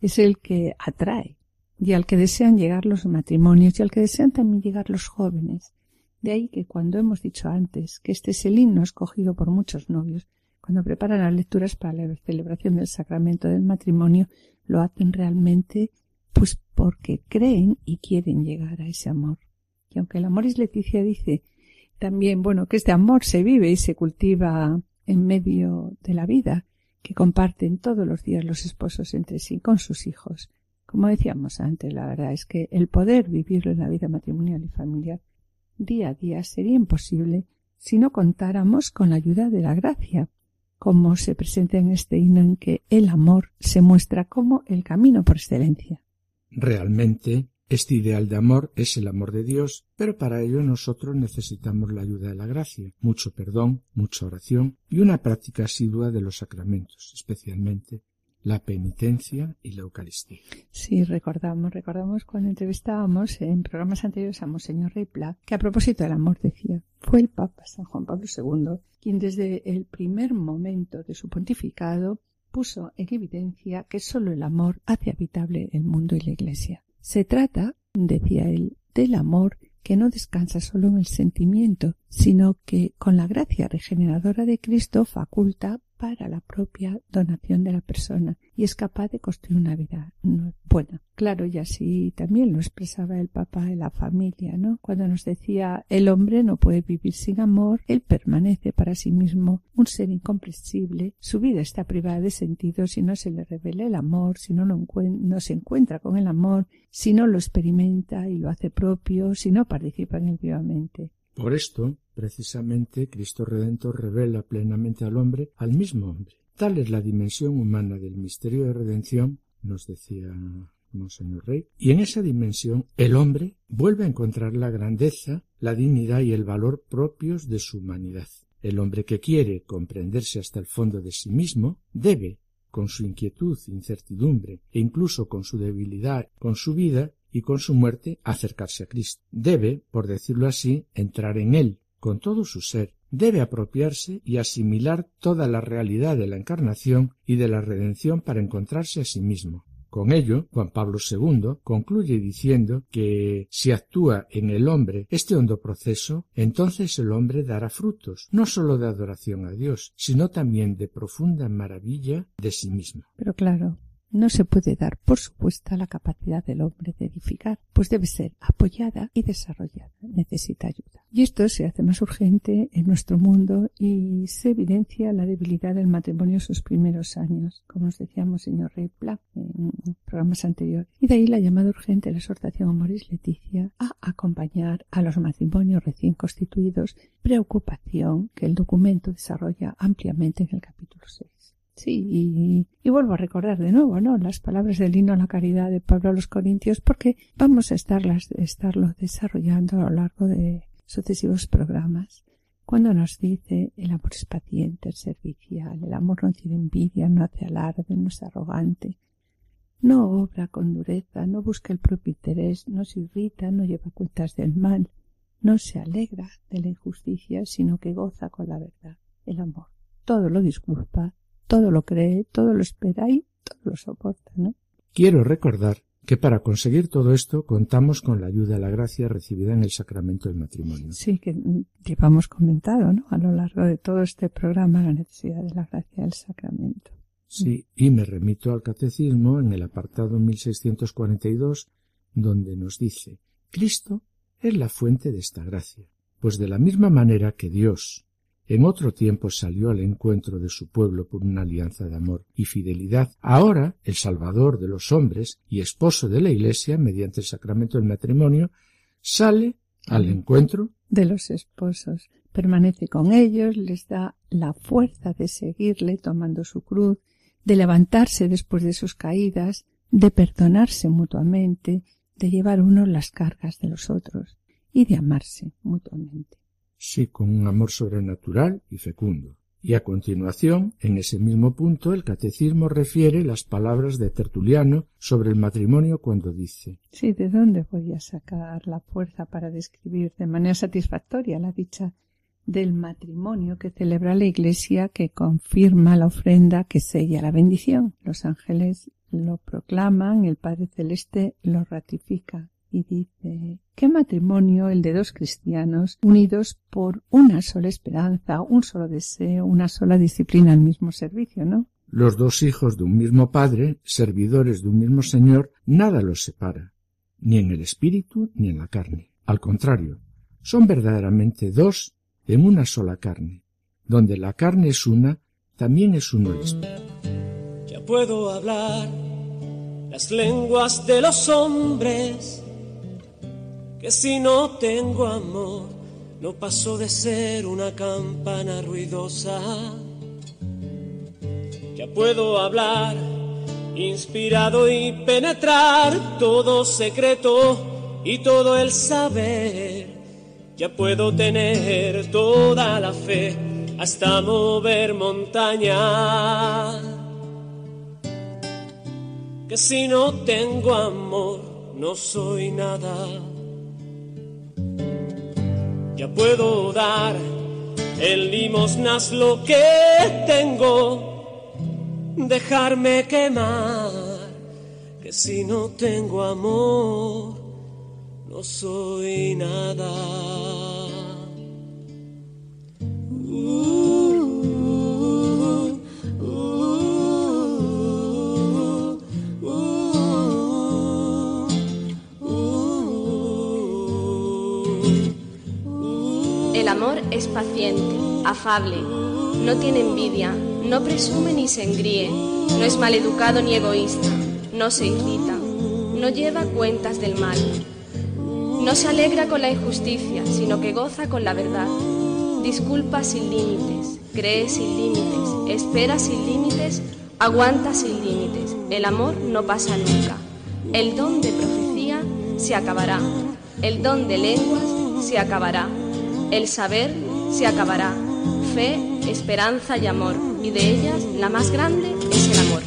es el que atrae y al que desean llegar los matrimonios y al que desean también llegar los jóvenes. De ahí que cuando hemos dicho antes que este es el himno escogido por muchos novios, cuando preparan las lecturas para la celebración del sacramento del matrimonio, lo hacen realmente pues porque creen y quieren llegar a ese amor. Y aunque el amor es Leticia dice también, bueno, que este amor se vive y se cultiva en medio de la vida, que comparten todos los días los esposos entre sí con sus hijos. Como decíamos antes, la verdad es que el poder vivirlo en la vida matrimonial y familiar día a día sería imposible si no contáramos con la ayuda de la gracia, como se presenta en este himno en que el amor se muestra como el camino por excelencia. Realmente, este ideal de amor es el amor de Dios, pero para ello nosotros necesitamos la ayuda de la gracia, mucho perdón, mucha oración y una práctica asidua de los sacramentos, especialmente la penitencia y la Eucaristía. Sí, recordamos, recordamos cuando entrevistábamos en programas anteriores a Monseñor Ripla, que a propósito del amor decía, fue el Papa San Juan Pablo II quien desde el primer momento de su pontificado puso en evidencia que sólo el amor hace habitable el mundo y la Iglesia. Se trata, decía él, del amor que no descansa solo en el sentimiento, sino que con la gracia regeneradora de Cristo faculta para la propia donación de la persona y es capaz de construir una vida buena. Claro, y así también lo expresaba el Papa de la familia, ¿no? Cuando nos decía el hombre no puede vivir sin amor, él permanece para sí mismo un ser incomprensible, su vida está privada de sentido si no se le revela el amor, si no, lo no se encuentra con el amor, si no lo experimenta y lo hace propio, si no participa en él vivamente. Por esto, precisamente, Cristo Redentor revela plenamente al hombre al mismo hombre. Tal es la dimensión humana del misterio de redención, nos decía Monseñor Rey, y en esa dimensión el hombre vuelve a encontrar la grandeza, la dignidad y el valor propios de su humanidad. El hombre que quiere comprenderse hasta el fondo de sí mismo debe, con su inquietud, incertidumbre e incluso con su debilidad, con su vida, y con su muerte acercarse a Cristo. Debe, por decirlo así, entrar en Él, con todo su ser, debe apropiarse y asimilar toda la realidad de la encarnación y de la redención para encontrarse a sí mismo. Con ello, Juan Pablo II concluye diciendo que si actúa en el hombre este hondo proceso, entonces el hombre dará frutos, no sólo de adoración a Dios, sino también de profunda maravilla de sí mismo. Pero claro, no se puede dar por supuesta la capacidad del hombre de edificar, pues debe ser apoyada y desarrollada. Necesita ayuda. Y esto se hace más urgente en nuestro mundo y se evidencia la debilidad del matrimonio en sus primeros años, como nos decíamos señor Rey en programas anteriores. Y de ahí la llamada urgente la exhortación a Moris Leticia a acompañar a los matrimonios recién constituidos, preocupación que el documento desarrolla ampliamente en el capítulo 6. Sí, y, vuelvo a recordar de nuevo, ¿no? Las palabras del himno a la caridad de Pablo a los Corintios, porque vamos a estarlas, estarlo desarrollando a lo largo de sucesivos programas. Cuando nos dice el amor es paciente, es servicial, el amor no tiene envidia, no hace alarde, no es arrogante, no obra con dureza, no busca el propio interés, no se irrita, no lleva cuentas del mal, no se alegra de la injusticia, sino que goza con la verdad, el amor. Todo lo disculpa, todo lo cree, todo lo espera y todo lo soporta, ¿no? Quiero recordar que para conseguir todo esto contamos con la ayuda de la gracia recibida en el sacramento del matrimonio. Sí, que llevamos comentado, ¿no? A lo largo de todo este programa la necesidad de la gracia del sacramento. Sí, y me remito al catecismo en el apartado 1642, donde nos dice, Cristo es la fuente de esta gracia, pues de la misma manera que Dios, en otro tiempo salió al encuentro de su pueblo por una alianza de amor y fidelidad. Ahora, el Salvador de los hombres y esposo de la Iglesia, mediante el sacramento del matrimonio, sale al encuentro de los esposos. Permanece con ellos, les da la fuerza de seguirle tomando su cruz, de levantarse después de sus caídas, de perdonarse mutuamente, de llevar uno las cargas de los otros y de amarse mutuamente sí con un amor sobrenatural y fecundo. Y a continuación, en ese mismo punto, el catecismo refiere las palabras de Tertuliano sobre el matrimonio cuando dice Sí, ¿de dónde voy a sacar la fuerza para describir de manera satisfactoria la dicha del matrimonio que celebra la Iglesia que confirma la ofrenda que sella la bendición? Los ángeles lo proclaman, el Padre Celeste lo ratifica y dice qué matrimonio el de dos cristianos unidos por una sola esperanza, un solo deseo, una sola disciplina al mismo servicio, ¿no? Los dos hijos de un mismo padre, servidores de un mismo Señor, nada los separa, ni en el espíritu ni en la carne. Al contrario, son verdaderamente dos en una sola carne. Donde la carne es una, también es uno el espíritu. Ya puedo hablar las lenguas de los hombres que si no tengo amor, no paso de ser una campana ruidosa. Ya puedo hablar, inspirado y penetrar todo secreto y todo el saber. Ya puedo tener toda la fe hasta mover montaña. Que si no tengo amor, no soy nada puedo dar en limosnas lo que tengo, dejarme quemar, que si no tengo amor, no soy nada. Es paciente, afable, no tiene envidia, no presume ni se engríe, no es maleducado ni egoísta, no se irrita, no lleva cuentas del mal, no se alegra con la injusticia, sino que goza con la verdad, disculpa sin límites, cree sin límites, espera sin límites, aguanta sin límites. El amor no pasa nunca. El don de profecía se acabará, el don de lenguas se acabará, el saber se acabará, fe, esperanza y amor, y de ellas la más grande es el amor.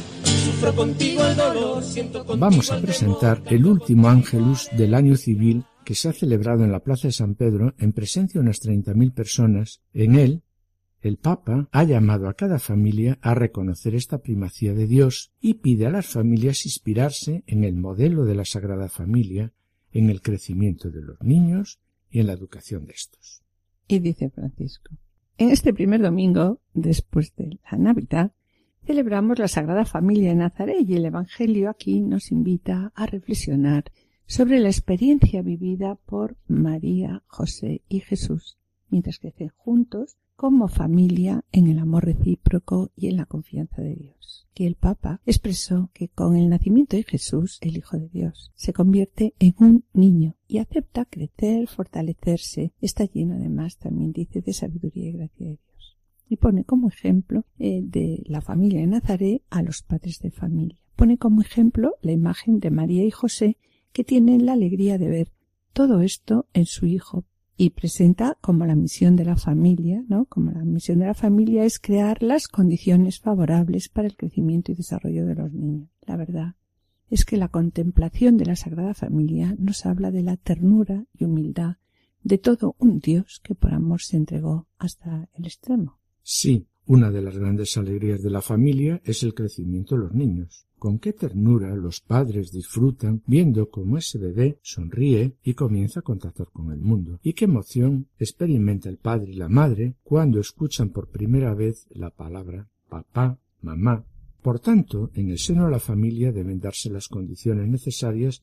Vamos a presentar el último ángelus del año civil que se ha celebrado en la Plaza de San Pedro en presencia de unas treinta mil personas. En él, el Papa ha llamado a cada familia a reconocer esta primacía de Dios y pide a las familias inspirarse en el modelo de la Sagrada Familia, en el crecimiento de los niños y en la educación de estos. Y dice Francisco, en este primer domingo, después de la Navidad, celebramos la Sagrada Familia en Nazaret y el Evangelio aquí nos invita a reflexionar sobre la experiencia vivida por María, José y Jesús, mientras crecen juntos como familia en el amor recíproco y en la confianza de Dios. Que el Papa expresó que con el nacimiento de Jesús, el Hijo de Dios, se convierte en un niño y acepta crecer, fortalecerse. Está lleno además, también dice, de sabiduría y gracia de Dios. Y pone como ejemplo eh, de la familia de Nazaret a los padres de familia. Pone como ejemplo la imagen de María y José que tienen la alegría de ver todo esto en su hijo y presenta como la misión de la familia, ¿no? Como la misión de la familia es crear las condiciones favorables para el crecimiento y desarrollo de los niños. La verdad es que la contemplación de la Sagrada Familia nos habla de la ternura y humildad de todo un Dios que por amor se entregó hasta el extremo. Sí, una de las grandes alegrías de la familia es el crecimiento de los niños. Con qué ternura los padres disfrutan viendo cómo ese bebé sonríe y comienza a contactar con el mundo. Y qué emoción experimenta el padre y la madre cuando escuchan por primera vez la palabra papá, mamá. Por tanto, en el seno de la familia deben darse las condiciones necesarias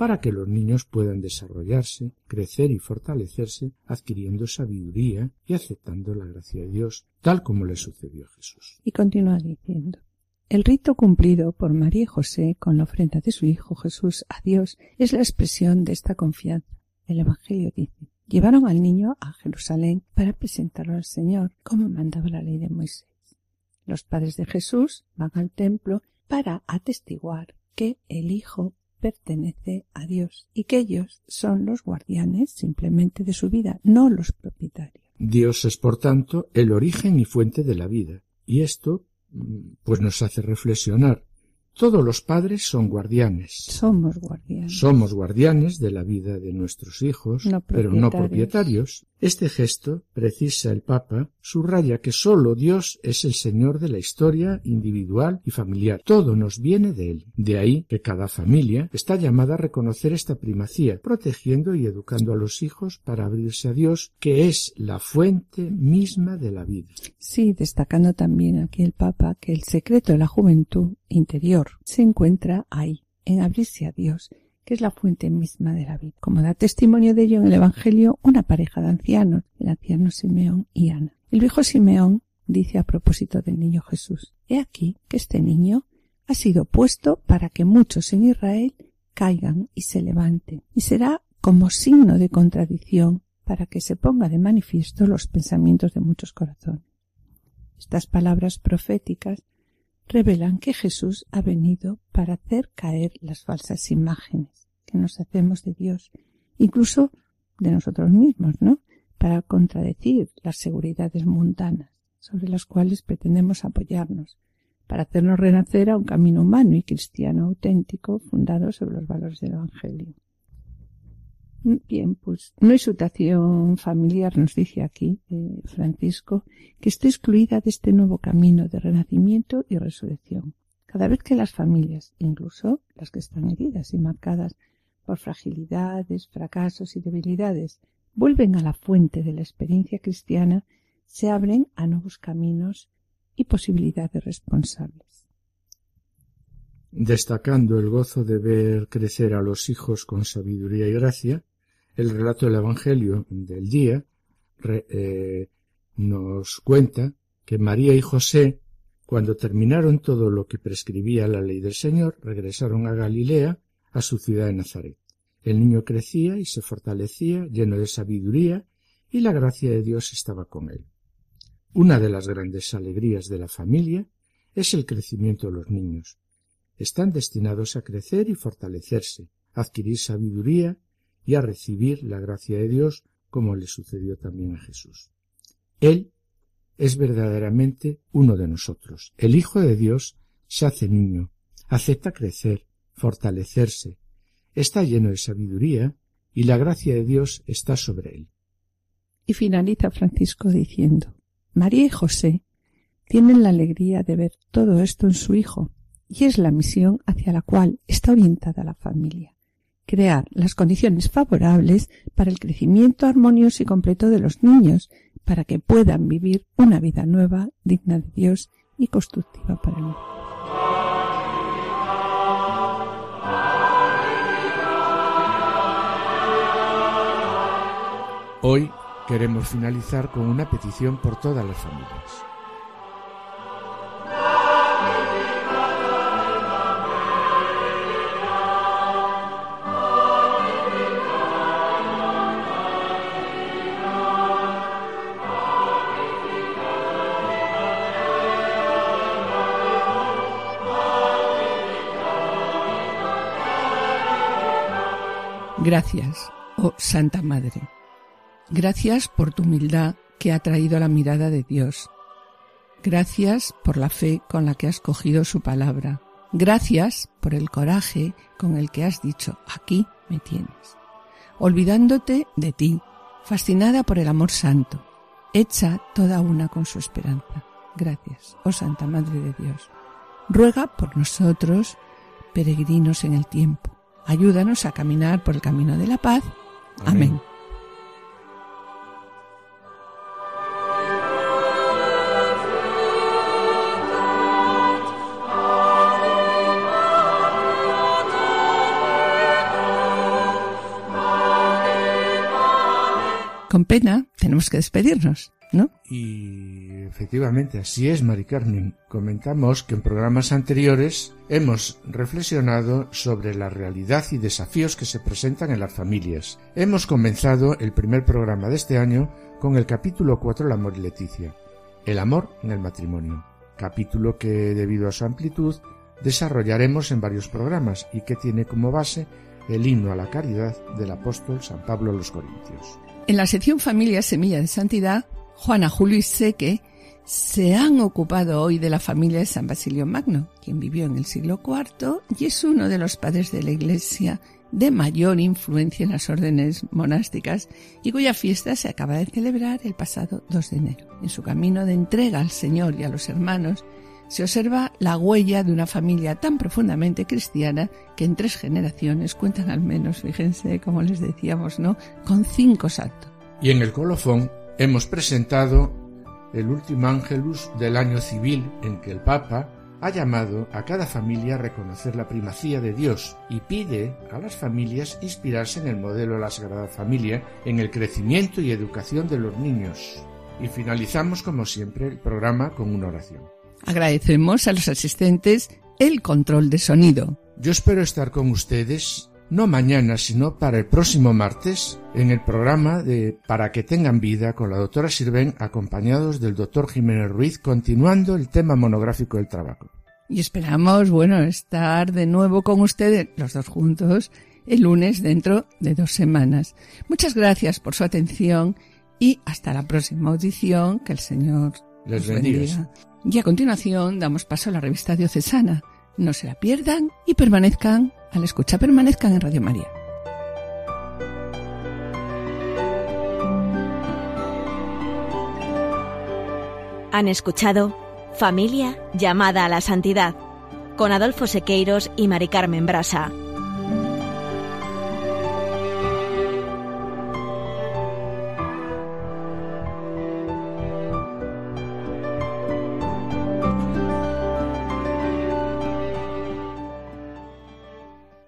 para que los niños puedan desarrollarse, crecer y fortalecerse, adquiriendo sabiduría y aceptando la gracia de Dios, tal como le sucedió a Jesús. Y continúa diciendo el rito cumplido por María y José con la ofrenda de su Hijo Jesús a Dios es la expresión de esta confianza. El Evangelio dice, llevaron al niño a Jerusalén para presentarlo al Señor, como mandaba la ley de Moisés. Los padres de Jesús van al templo para atestiguar que el Hijo pertenece a Dios y que ellos son los guardianes simplemente de su vida, no los propietarios. Dios es, por tanto, el origen y fuente de la vida, y esto pues nos hace reflexionar todos los padres son guardianes. Somos guardianes. Somos guardianes de la vida de nuestros hijos, pero no propietarios. Este gesto, precisa el Papa, subraya que sólo Dios es el Señor de la historia individual y familiar. Todo nos viene de Él. De ahí que cada familia está llamada a reconocer esta primacía, protegiendo y educando a los hijos para abrirse a Dios, que es la fuente misma de la vida. Sí, destacando también aquí el Papa que el secreto de la juventud interior se encuentra ahí, en abrirse a Dios, que es la fuente misma de la vida. Como da testimonio de ello en el Evangelio una pareja de ancianos, el anciano Simeón y Ana. El viejo Simeón dice a propósito del niño Jesús, He aquí que este niño ha sido puesto para que muchos en Israel caigan y se levanten, y será como signo de contradicción para que se ponga de manifiesto los pensamientos de muchos corazones. Estas palabras proféticas revelan que Jesús ha venido para hacer caer las falsas imágenes que nos hacemos de Dios, incluso de nosotros mismos, ¿no? Para contradecir las seguridades mundanas sobre las cuales pretendemos apoyarnos, para hacernos renacer a un camino humano y cristiano auténtico fundado sobre los valores del Evangelio. Bien, pues no hay situación familiar, nos dice aquí eh, Francisco, que esté excluida de este nuevo camino de renacimiento y resurrección. Cada vez que las familias, incluso las que están heridas y marcadas por fragilidades, fracasos y debilidades, vuelven a la fuente de la experiencia cristiana, se abren a nuevos caminos y posibilidades responsables. Destacando el gozo de ver crecer a los hijos con sabiduría y gracia, el relato del Evangelio del día eh, nos cuenta que María y José, cuando terminaron todo lo que prescribía la ley del Señor, regresaron a Galilea, a su ciudad de Nazaret. El niño crecía y se fortalecía, lleno de sabiduría, y la gracia de Dios estaba con él. Una de las grandes alegrías de la familia es el crecimiento de los niños. Están destinados a crecer y fortalecerse, adquirir sabiduría y a recibir la gracia de Dios como le sucedió también a Jesús. Él es verdaderamente uno de nosotros. El Hijo de Dios se hace niño, acepta crecer, fortalecerse, está lleno de sabiduría y la gracia de Dios está sobre él. Y finaliza Francisco diciendo, María y José tienen la alegría de ver todo esto en su Hijo, y es la misión hacia la cual está orientada la familia crear las condiciones favorables para el crecimiento armonioso y completo de los niños, para que puedan vivir una vida nueva, digna de Dios y constructiva para el mundo. Hoy queremos finalizar con una petición por todas las familias. Gracias, oh Santa Madre. Gracias por tu humildad que ha traído la mirada de Dios. Gracias por la fe con la que has cogido su palabra. Gracias por el coraje con el que has dicho, aquí me tienes. Olvidándote de ti, fascinada por el amor santo, hecha toda una con su esperanza. Gracias, oh Santa Madre de Dios. Ruega por nosotros, peregrinos en el tiempo Ayúdanos a caminar por el camino de la paz. Amén. Con pena tenemos que despedirnos. ¿No? Y efectivamente, así es, Mari Carmen. Comentamos que en programas anteriores hemos reflexionado sobre la realidad y desafíos que se presentan en las familias. Hemos comenzado el primer programa de este año con el capítulo 4 El amor y Leticia. El amor en el matrimonio. Capítulo que, debido a su amplitud, desarrollaremos en varios programas y que tiene como base el himno a la caridad del apóstol San Pablo a los Corintios. En la sección Familia Semilla de Santidad Juana, Julio y Seque se han ocupado hoy de la familia de San Basilio Magno, quien vivió en el siglo IV y es uno de los padres de la Iglesia de mayor influencia en las órdenes monásticas y cuya fiesta se acaba de celebrar el pasado 2 de enero. En su camino de entrega al Señor y a los hermanos se observa la huella de una familia tan profundamente cristiana que en tres generaciones cuentan al menos, fíjense, como les decíamos, ¿no?, con cinco santos. Y en el colofón hemos presentado el último ángelus del año civil en que el Papa ha llamado a cada familia a reconocer la primacía de Dios y pide a las familias inspirarse en el modelo de la Sagrada Familia en el crecimiento y educación de los niños. Y finalizamos, como siempre, el programa con una oración. Agradecemos a los asistentes el control de sonido. Yo espero estar con ustedes no mañana, sino para el próximo martes, en el programa de Para que tengan vida con la doctora Sirven, acompañados del doctor Jiménez Ruiz, continuando el tema monográfico del trabajo. Y esperamos, bueno, estar de nuevo con ustedes, los dos juntos, el lunes dentro de dos semanas. Muchas gracias por su atención y hasta la próxima audición. Que el Señor les bendiga. Y a continuación damos paso a la revista diocesana. No se la pierdan y permanezcan al escuchar permanezcan en Radio María. Han escuchado Familia llamada a la santidad con Adolfo Sequeiros y Mari Carmen Brasa.